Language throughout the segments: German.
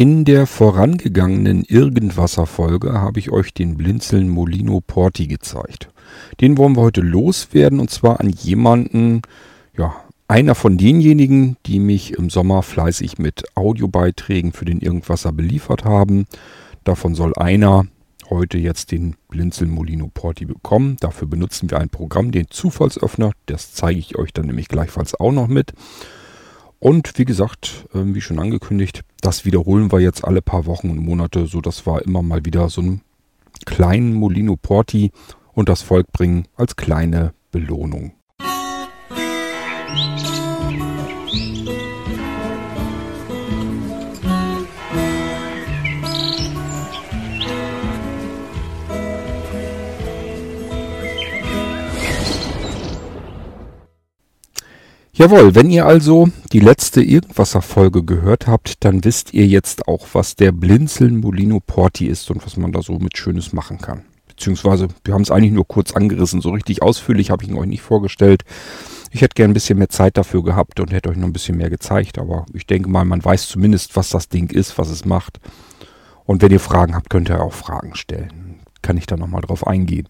In der vorangegangenen Irgendwasser-Folge habe ich euch den Blinzeln Molino Porti gezeigt. Den wollen wir heute loswerden und zwar an jemanden, ja, einer von denjenigen, die mich im Sommer fleißig mit Audiobeiträgen für den Irgendwasser beliefert haben. Davon soll einer heute jetzt den Blinzeln Molino Porti bekommen. Dafür benutzen wir ein Programm, den Zufallsöffner. Das zeige ich euch dann nämlich gleichfalls auch noch mit. Und wie gesagt, äh, wie schon angekündigt, das wiederholen wir jetzt alle paar Wochen und Monate, so dass wir immer mal wieder so einen kleinen Molino Porti und das Volk bringen als kleine Belohnung. Musik Jawohl, wenn ihr also die letzte Irgendwasser-Folge gehört habt, dann wisst ihr jetzt auch, was der Blinzeln Molino Porti ist und was man da so mit Schönes machen kann. Beziehungsweise, wir haben es eigentlich nur kurz angerissen, so richtig ausführlich habe ich ihn euch nicht vorgestellt. Ich hätte gern ein bisschen mehr Zeit dafür gehabt und hätte euch noch ein bisschen mehr gezeigt, aber ich denke mal, man weiß zumindest, was das Ding ist, was es macht. Und wenn ihr Fragen habt, könnt ihr auch Fragen stellen. Kann ich da nochmal drauf eingehen.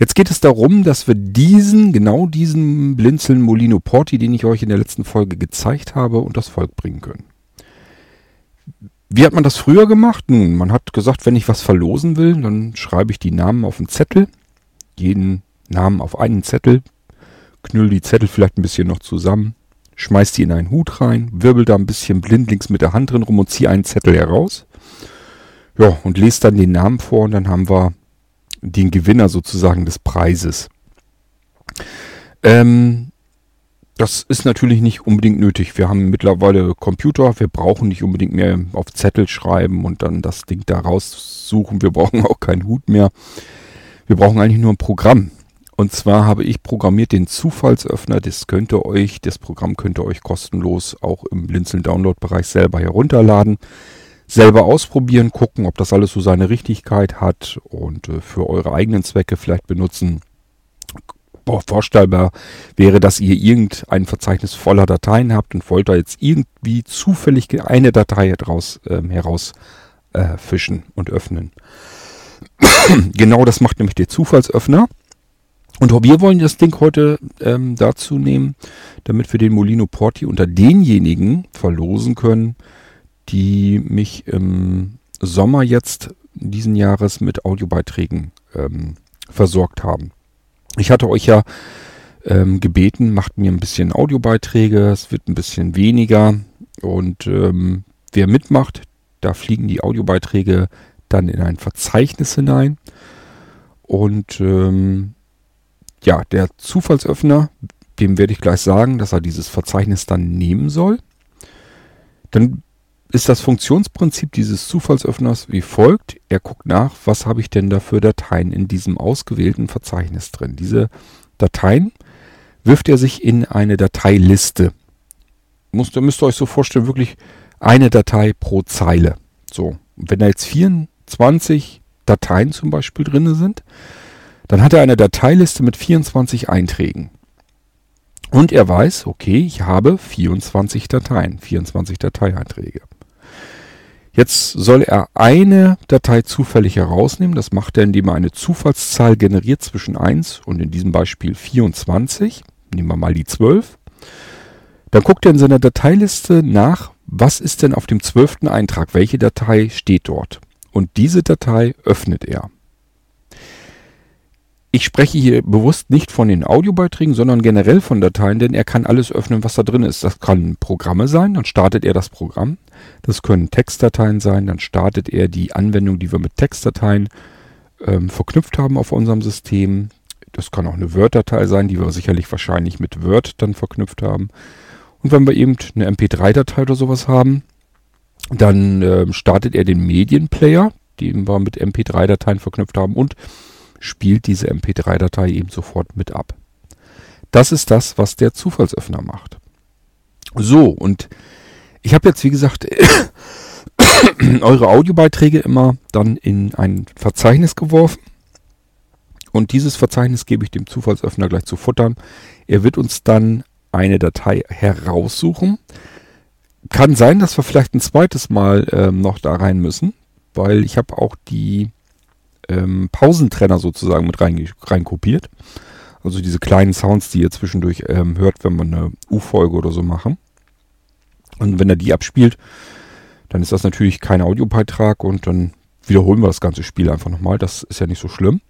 Jetzt geht es darum, dass wir diesen, genau diesen Blinzeln Molino Porti, den ich euch in der letzten Folge gezeigt habe, und das Volk bringen können. Wie hat man das früher gemacht? Nun, man hat gesagt, wenn ich was verlosen will, dann schreibe ich die Namen auf einen Zettel. Jeden Namen auf einen Zettel. Knüll die Zettel vielleicht ein bisschen noch zusammen. Schmeiß die in einen Hut rein. Wirbel da ein bisschen blindlings mit der Hand drin rum und ziehe einen Zettel heraus. Ja, und lese dann den Namen vor und dann haben wir den Gewinner sozusagen des Preises. Ähm, das ist natürlich nicht unbedingt nötig. Wir haben mittlerweile Computer, wir brauchen nicht unbedingt mehr auf Zettel schreiben und dann das Ding da raussuchen. Wir brauchen auch keinen Hut mehr. Wir brauchen eigentlich nur ein Programm. Und zwar habe ich programmiert den Zufallsöffner. Das könnte euch, das Programm könnt ihr euch kostenlos auch im Blinzeln Download Bereich selber herunterladen selber ausprobieren, gucken, ob das alles so seine Richtigkeit hat und äh, für eure eigenen Zwecke vielleicht benutzen. Boah, vorstellbar wäre, dass ihr irgendein Verzeichnis voller Dateien habt und wollt da jetzt irgendwie zufällig eine Datei draus, ähm, äh, fischen und öffnen. genau das macht nämlich der Zufallsöffner. Und wir wollen das Ding heute ähm, dazu nehmen, damit wir den Molino Porti unter denjenigen verlosen können, die mich im Sommer jetzt diesen Jahres mit Audiobeiträgen ähm, versorgt haben. Ich hatte euch ja ähm, gebeten, macht mir ein bisschen Audiobeiträge, es wird ein bisschen weniger und ähm, wer mitmacht, da fliegen die Audiobeiträge dann in ein Verzeichnis hinein und ähm, ja, der Zufallsöffner, dem werde ich gleich sagen, dass er dieses Verzeichnis dann nehmen soll. Dann ist das Funktionsprinzip dieses Zufallsöffners wie folgt. Er guckt nach, was habe ich denn da für Dateien in diesem ausgewählten Verzeichnis drin. Diese Dateien wirft er sich in eine Dateiliste. Muss, da müsst ihr euch so vorstellen, wirklich eine Datei pro Zeile. So, wenn da jetzt 24 Dateien zum Beispiel drin sind, dann hat er eine Dateiliste mit 24 Einträgen. Und er weiß, okay, ich habe 24 Dateien, 24 Dateieinträge. Jetzt soll er eine Datei zufällig herausnehmen. Das macht er, indem er eine Zufallszahl generiert zwischen 1 und in diesem Beispiel 24. Nehmen wir mal die 12. Dann guckt er in seiner Dateiliste nach, was ist denn auf dem zwölften Eintrag, welche Datei steht dort. Und diese Datei öffnet er. Ich spreche hier bewusst nicht von den Audiobeiträgen, sondern generell von Dateien, denn er kann alles öffnen, was da drin ist. Das kann Programme sein, dann startet er das Programm. Das können Textdateien sein, dann startet er die Anwendung, die wir mit Textdateien ähm, verknüpft haben auf unserem System. Das kann auch eine Word-Datei sein, die wir sicherlich wahrscheinlich mit Word dann verknüpft haben. Und wenn wir eben eine MP3-Datei oder sowas haben, dann äh, startet er den Medienplayer, den wir mit MP3-Dateien verknüpft haben und spielt diese MP3-Datei eben sofort mit ab. Das ist das, was der Zufallsöffner macht. So, und ich habe jetzt, wie gesagt, eure Audiobeiträge immer dann in ein Verzeichnis geworfen. Und dieses Verzeichnis gebe ich dem Zufallsöffner gleich zu futtern. Er wird uns dann eine Datei heraussuchen. kann sein, dass wir vielleicht ein zweites Mal ähm, noch da rein müssen, weil ich habe auch die ähm, Pausentrenner sozusagen mit rein, rein. Also diese kleinen Sounds, die ihr zwischendurch ähm, hört, wenn wir eine U-Folge oder so machen. Und wenn er die abspielt, dann ist das natürlich kein Audiobeitrag und dann wiederholen wir das ganze Spiel einfach nochmal. Das ist ja nicht so schlimm.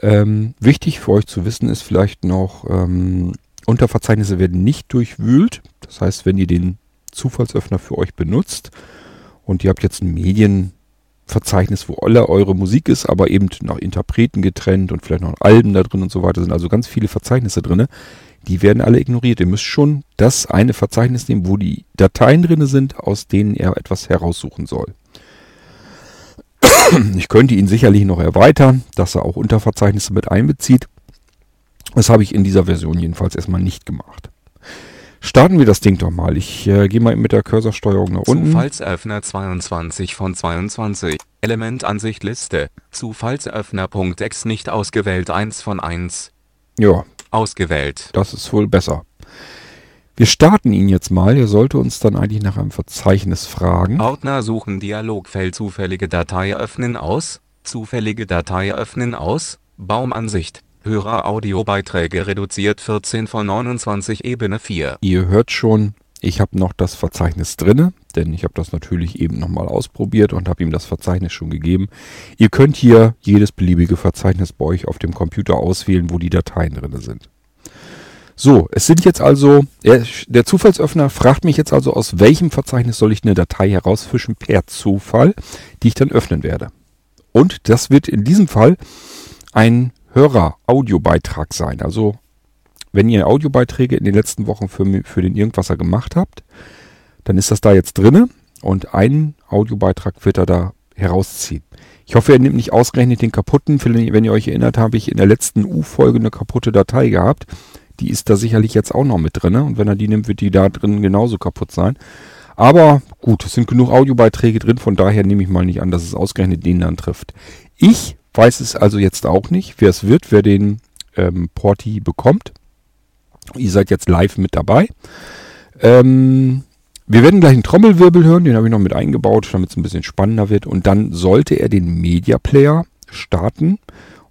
Ähm, wichtig für euch zu wissen ist vielleicht noch, ähm, Unterverzeichnisse werden nicht durchwühlt. Das heißt, wenn ihr den Zufallsöffner für euch benutzt und ihr habt jetzt ein Medienverzeichnis, wo alle eure Musik ist, aber eben nach Interpreten getrennt und vielleicht noch Alben da drin und so weiter, sind also ganz viele Verzeichnisse drin. Die werden alle ignoriert. Ihr müsst schon das eine Verzeichnis nehmen, wo die Dateien drin sind, aus denen er etwas heraussuchen soll. Ich könnte ihn sicherlich noch erweitern, dass er auch Unterverzeichnisse mit einbezieht. Das habe ich in dieser Version jedenfalls erstmal nicht gemacht. Starten wir das Ding doch mal. Ich äh, gehe mal mit der Cursorsteuerung nach unten. Zufallsöffner 22 von 22. Elementansicht Liste. Zufallsöffner.ex nicht ausgewählt 1 von 1. Ja, Ausgewählt. das ist wohl besser. Wir starten ihn jetzt mal. Er sollte uns dann eigentlich nach einem Verzeichnis fragen. Ordner suchen Dialogfeld zufällige Datei öffnen aus. Zufällige Datei öffnen aus. Baumansicht. Hörer Audiobeiträge reduziert 14 von 29 Ebene 4. Ihr hört schon, ich habe noch das Verzeichnis drinne, denn ich habe das natürlich eben nochmal ausprobiert und habe ihm das Verzeichnis schon gegeben. Ihr könnt hier jedes beliebige Verzeichnis bei euch auf dem Computer auswählen, wo die Dateien drinne sind. So, es sind jetzt also, der, der Zufallsöffner fragt mich jetzt also, aus welchem Verzeichnis soll ich eine Datei herausfischen per Zufall, die ich dann öffnen werde. Und das wird in diesem Fall ein Hörer-Audiobeitrag sein. Also, wenn ihr Audiobeiträge in den letzten Wochen für, für den Irgendwasser gemacht habt, dann ist das da jetzt drinne und einen Audiobeitrag wird er da herausziehen. Ich hoffe, er nimmt nicht ausgerechnet den kaputten. Wenn ihr euch erinnert, habe ich in der letzten U-Folge eine kaputte Datei gehabt. Die ist da sicherlich jetzt auch noch mit drinne und wenn er die nimmt, wird die da drin genauso kaputt sein. Aber gut, es sind genug Audiobeiträge drin, von daher nehme ich mal nicht an, dass es ausgerechnet den dann trifft. Ich weiß es also jetzt auch nicht, wer es wird, wer den ähm, Porti bekommt. Ihr seid jetzt live mit dabei. Ähm, wir werden gleich einen Trommelwirbel hören, den habe ich noch mit eingebaut, damit es ein bisschen spannender wird. Und dann sollte er den Media Player starten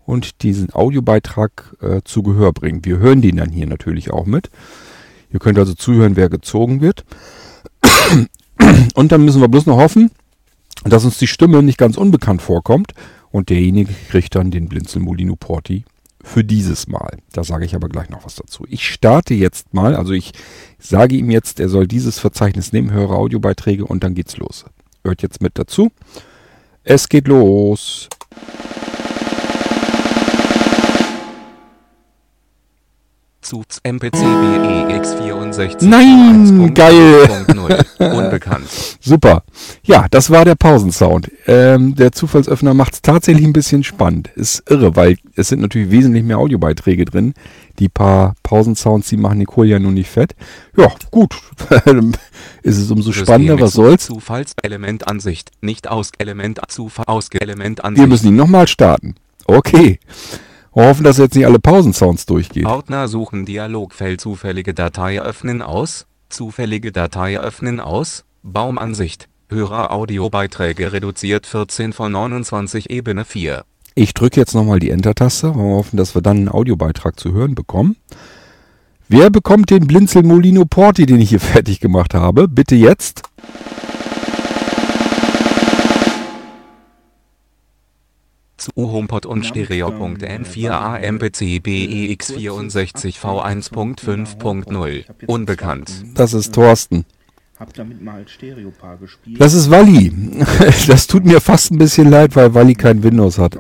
und diesen Audiobeitrag äh, zu Gehör bringen. Wir hören den dann hier natürlich auch mit. Ihr könnt also zuhören, wer gezogen wird. Und dann müssen wir bloß noch hoffen, dass uns die Stimme nicht ganz unbekannt vorkommt und derjenige kriegt dann den Blinzel Molino Porti für dieses Mal. Da sage ich aber gleich noch was dazu. Ich starte jetzt mal, also ich sage ihm jetzt, er soll dieses Verzeichnis nehmen, höre Audiobeiträge und dann geht's los. Hört jetzt mit dazu. Es geht los. Zuz MPCBEX 64 Nein, geil. Unbekannt. Super. Ja, das war der Pausensound. Ähm, der Zufallsöffner macht es tatsächlich ein bisschen spannend. Ist irre, weil es sind natürlich wesentlich mehr Audiobeiträge drin. Die paar Pausensounds, die machen die Kohle ja nun nicht fett. Ja, gut. ist es umso spannender, was soll's. Zufallselementansicht. Nicht aus Element Zufall aus Element Wir Ansicht. müssen ihn nochmal starten. Okay. Wir hoffen, dass jetzt nicht alle Pausensounds durchgehen. Ordner suchen Dialogfeld zufällige Datei öffnen aus. Zufällige Datei öffnen aus. Baumansicht. Hörer Audiobeiträge reduziert 14 von 29 Ebene 4. Ich drücke jetzt nochmal die Enter-Taste. Wir hoffen, dass wir dann einen Audiobeitrag zu hören bekommen. Wer bekommt den Blinzel Molino Porti, den ich hier fertig gemacht habe? Bitte jetzt. Zu HomePod und Stereo.n4a MPC BEX 64 V1.5.0. Unbekannt. Das ist Thorsten. Hab damit mal als Stereopaar gespielt. Das ist Walli. Das tut mir fast ein bisschen leid, weil Walli kein Windows hat.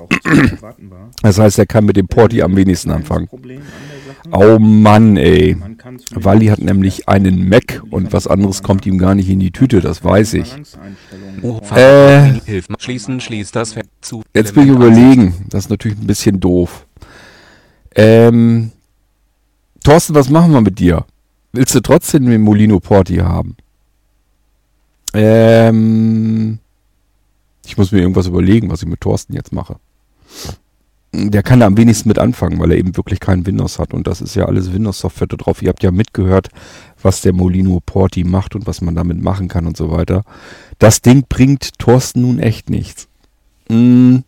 Das heißt, er kann mit dem Porti am wenigsten anfangen. Oh Mann, ey. Walli hat nämlich einen Mac und was anderes kommt ihm gar nicht in die Tüte, das weiß ich. Oh, Äh. Hilf schließen, schließt das Fenster zu. Jetzt will ich überlegen. Das ist natürlich ein bisschen doof. Ähm, Thorsten, was machen wir mit dir? Willst du trotzdem den Molino Porti haben? Ähm, ich muss mir irgendwas überlegen, was ich mit Thorsten jetzt mache. Der kann da am wenigsten mit anfangen, weil er eben wirklich kein Windows hat. Und das ist ja alles Windows-Software da drauf. Ihr habt ja mitgehört, was der Molino Porti macht und was man damit machen kann und so weiter. Das Ding bringt Thorsten nun echt nichts. Hm.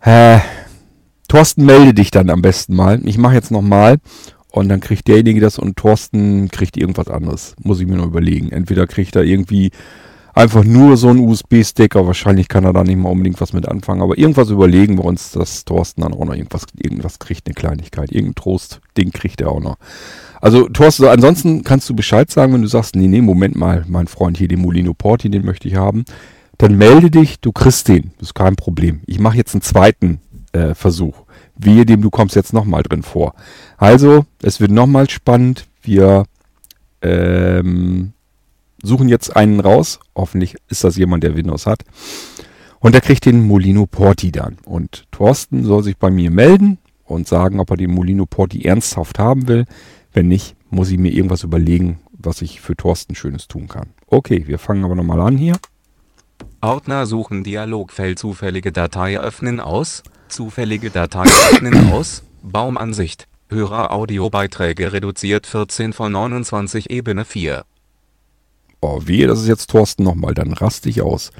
Äh, Thorsten, melde dich dann am besten mal. Ich mache jetzt nochmal und dann kriegt derjenige das und Thorsten kriegt irgendwas anderes. Muss ich mir noch überlegen. Entweder kriegt er irgendwie einfach nur so einen USB-Stick, aber wahrscheinlich kann er da nicht mal unbedingt was mit anfangen. Aber irgendwas überlegen wir uns, dass Thorsten dann auch noch irgendwas, irgendwas kriegt, eine Kleinigkeit. Irgendein Trost-Ding kriegt er auch noch. Also Thorsten, ansonsten kannst du Bescheid sagen, wenn du sagst, nee, nee, Moment mal, mein Freund hier, den Molino Porti, den möchte ich haben. Dann melde dich, du kriegst den. Das ist kein Problem. Ich mache jetzt einen zweiten äh, Versuch. Wehe dem, du kommst jetzt nochmal drin vor. Also, es wird nochmal spannend. Wir ähm, suchen jetzt einen raus. Hoffentlich ist das jemand, der Windows hat. Und der kriegt den Molino Porti dann. Und Thorsten soll sich bei mir melden und sagen, ob er den Molino Porti ernsthaft haben will. Wenn nicht, muss ich mir irgendwas überlegen, was ich für Thorsten Schönes tun kann. Okay, wir fangen aber nochmal an hier. Ordner suchen Dialogfeld zufällige Datei öffnen aus, zufällige Datei öffnen aus, Baumansicht, Hörer Audiobeiträge reduziert 14 von 29 Ebene 4. Oh, wehe, das ist jetzt Thorsten nochmal, dann raste ich aus.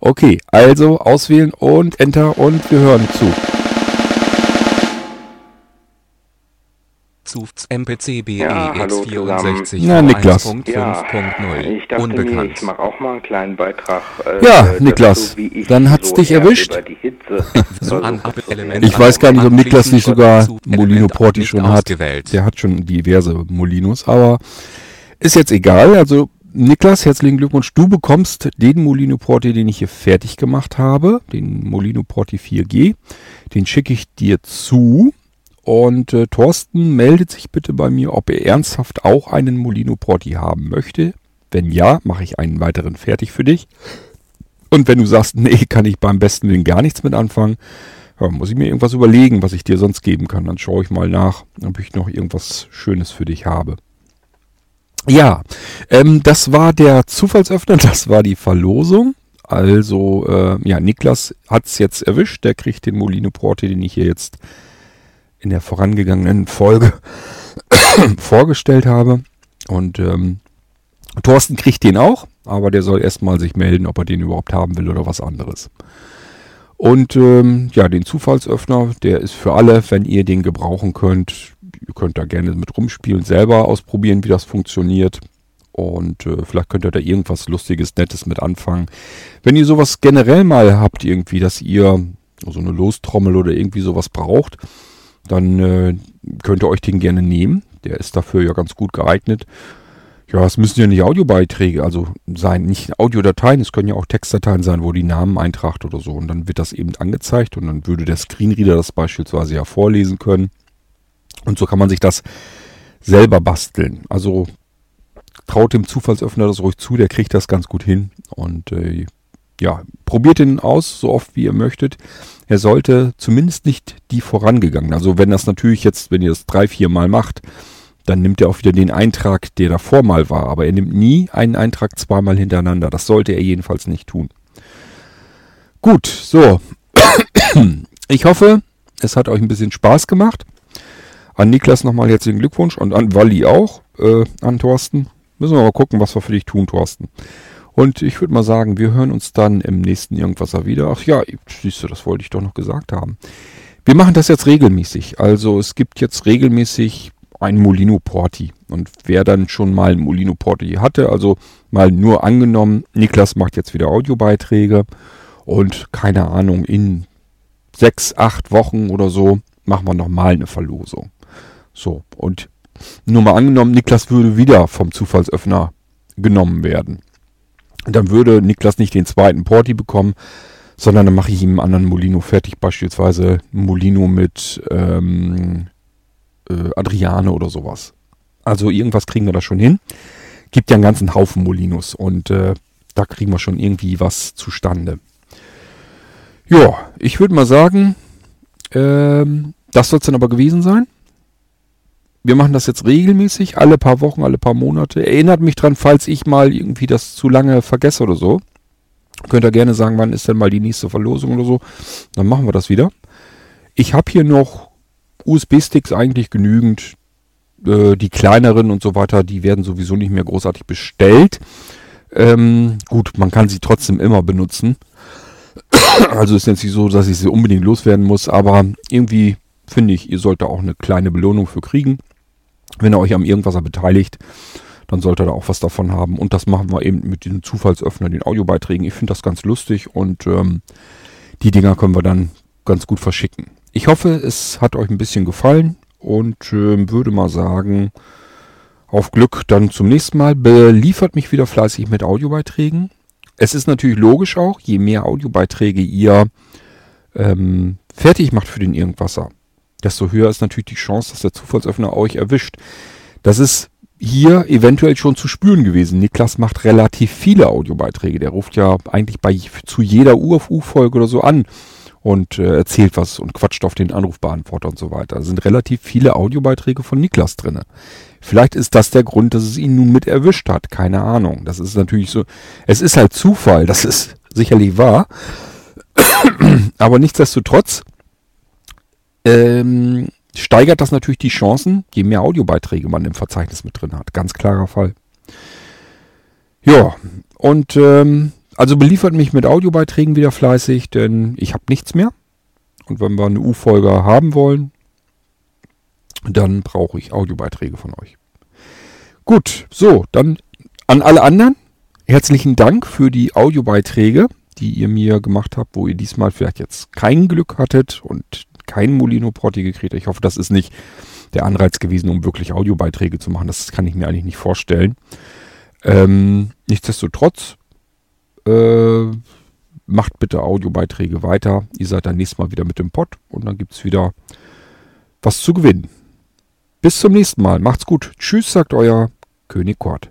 Okay, also auswählen und Enter und wir hören zu. Zufts MPC Ja, hallo BEX64 Na, Niklas. Ja, 5.0 ich dachte mir, Unbekannt. ich mache auch mal einen kleinen Beitrag. Äh, Ja, Niklas, wie ich dann hat's so dich erwischt. So Also, Ich weiß gar nicht, ob Niklas nicht sogar Molino Porti schon hat. ausgewählt. Der hat schon diverse Molinos, aber ist jetzt egal. Also Niklas, herzlichen Glückwunsch. Du bekommst den Molino Porti, den ich hier fertig gemacht habe, den Molino Porti 4G. Den schicke ich dir zu. Und äh, Thorsten meldet sich bitte bei mir, ob er ernsthaft auch einen Molino Porti haben möchte. Wenn ja, mache ich einen weiteren fertig für dich. Und wenn du sagst, nee, kann ich beim besten Willen gar nichts mit anfangen, ja, muss ich mir irgendwas überlegen, was ich dir sonst geben kann. Dann schaue ich mal nach, ob ich noch irgendwas Schönes für dich habe. Ja, ähm, das war der Zufallsöffner, das war die Verlosung. Also, äh, ja, Niklas hat's jetzt erwischt. Der kriegt den Molino Porte, den ich hier jetzt in der vorangegangenen Folge vorgestellt habe. Und ähm, Thorsten kriegt den auch, aber der soll erstmal sich melden, ob er den überhaupt haben will oder was anderes. Und ähm, ja, den Zufallsöffner, der ist für alle, wenn ihr den gebrauchen könnt. Ihr könnt da gerne mit rumspielen, selber ausprobieren, wie das funktioniert. Und äh, vielleicht könnt ihr da irgendwas Lustiges, Nettes mit anfangen. Wenn ihr sowas generell mal habt, irgendwie, dass ihr so eine Lostrommel oder irgendwie sowas braucht, dann äh, könnt ihr euch den gerne nehmen. Der ist dafür ja ganz gut geeignet. Ja, es müssen ja nicht Audiobeiträge also sein, nicht Audiodateien, es können ja auch Textdateien sein, wo die Namen eintragt oder so. Und dann wird das eben angezeigt und dann würde der Screenreader das beispielsweise ja vorlesen können. Und so kann man sich das selber basteln. Also traut dem Zufallsöffner das ruhig zu, der kriegt das ganz gut hin. Und äh, ja, probiert ihn aus, so oft wie ihr möchtet. Er sollte zumindest nicht die vorangegangenen. Also wenn das natürlich jetzt, wenn ihr das drei, vier Mal macht, dann nimmt er auch wieder den Eintrag, der davor mal war. Aber er nimmt nie einen Eintrag zweimal hintereinander. Das sollte er jedenfalls nicht tun. Gut, so. Ich hoffe, es hat euch ein bisschen Spaß gemacht. An Niklas nochmal herzlichen Glückwunsch und an Walli auch, äh, an Thorsten. Müssen wir mal gucken, was wir für dich tun, Thorsten. Und ich würde mal sagen, wir hören uns dann im nächsten Irgendwasser wieder. Ach ja, siehst du, das wollte ich doch noch gesagt haben. Wir machen das jetzt regelmäßig. Also es gibt jetzt regelmäßig ein Molino Porti. Und wer dann schon mal ein Molino Porti hatte, also mal nur angenommen, Niklas macht jetzt wieder Audiobeiträge und keine Ahnung, in sechs, acht Wochen oder so machen wir nochmal eine Verlosung. So, und nur mal angenommen, Niklas würde wieder vom Zufallsöffner genommen werden. Dann würde Niklas nicht den zweiten Porti bekommen, sondern dann mache ich ihm einen anderen Molino fertig, beispielsweise Molino mit ähm, äh, Adriane oder sowas. Also irgendwas kriegen wir da schon hin. Gibt ja einen ganzen Haufen Molinos und äh, da kriegen wir schon irgendwie was zustande. Ja, ich würde mal sagen, ähm, das soll es dann aber gewesen sein. Wir machen das jetzt regelmäßig, alle paar Wochen, alle paar Monate. Erinnert mich dran, falls ich mal irgendwie das zu lange vergesse oder so. Könnt ihr gerne sagen, wann ist denn mal die nächste Verlosung oder so. Dann machen wir das wieder. Ich habe hier noch USB-Sticks eigentlich genügend. Äh, die kleineren und so weiter, die werden sowieso nicht mehr großartig bestellt. Ähm, gut, man kann sie trotzdem immer benutzen. also ist jetzt nicht so, dass ich sie unbedingt loswerden muss, aber irgendwie finde ich, ihr sollt da auch eine kleine Belohnung für kriegen. Wenn ihr euch am Irgendwasser beteiligt, dann sollt ihr da auch was davon haben. Und das machen wir eben mit diesem Zufallsöffner, den Audiobeiträgen. Ich finde das ganz lustig und ähm, die Dinger können wir dann ganz gut verschicken. Ich hoffe, es hat euch ein bisschen gefallen und äh, würde mal sagen, auf Glück dann zum nächsten Mal. Beliefert mich wieder fleißig mit Audiobeiträgen. Es ist natürlich logisch auch, je mehr Audiobeiträge ihr ähm, fertig macht für den Irgendwasser, desto höher ist natürlich die Chance, dass der Zufallsöffner euch erwischt. Das ist hier eventuell schon zu spüren gewesen. Niklas macht relativ viele Audiobeiträge. Der ruft ja eigentlich bei zu jeder UFU-Folge oder so an und äh, erzählt was und quatscht auf den Anrufbeantworter und so weiter. Da sind relativ viele Audiobeiträge von Niklas drinne. Vielleicht ist das der Grund, dass es ihn nun mit erwischt hat. Keine Ahnung. Das ist natürlich so. Es ist halt Zufall. Das ist sicherlich wahr. Aber nichtsdestotrotz ähm, steigert das natürlich die Chancen, je mehr Audiobeiträge man im Verzeichnis mit drin hat. Ganz klarer Fall. Ja, und ähm, also beliefert mich mit Audiobeiträgen wieder fleißig, denn ich habe nichts mehr. Und wenn wir eine U-Folge haben wollen, dann brauche ich Audiobeiträge von euch. Gut, so, dann an alle anderen herzlichen Dank für die Audiobeiträge, die ihr mir gemacht habt, wo ihr diesmal vielleicht jetzt kein Glück hattet und kein Molino Porti gekriegt. Ich hoffe, das ist nicht der Anreiz gewesen, um wirklich Audiobeiträge zu machen. Das kann ich mir eigentlich nicht vorstellen. Ähm, nichtsdestotrotz, äh, macht bitte Audiobeiträge weiter. Ihr seid dann nächstes Mal wieder mit dem Pod und dann gibt es wieder was zu gewinnen. Bis zum nächsten Mal. Macht's gut. Tschüss, sagt euer König Kort.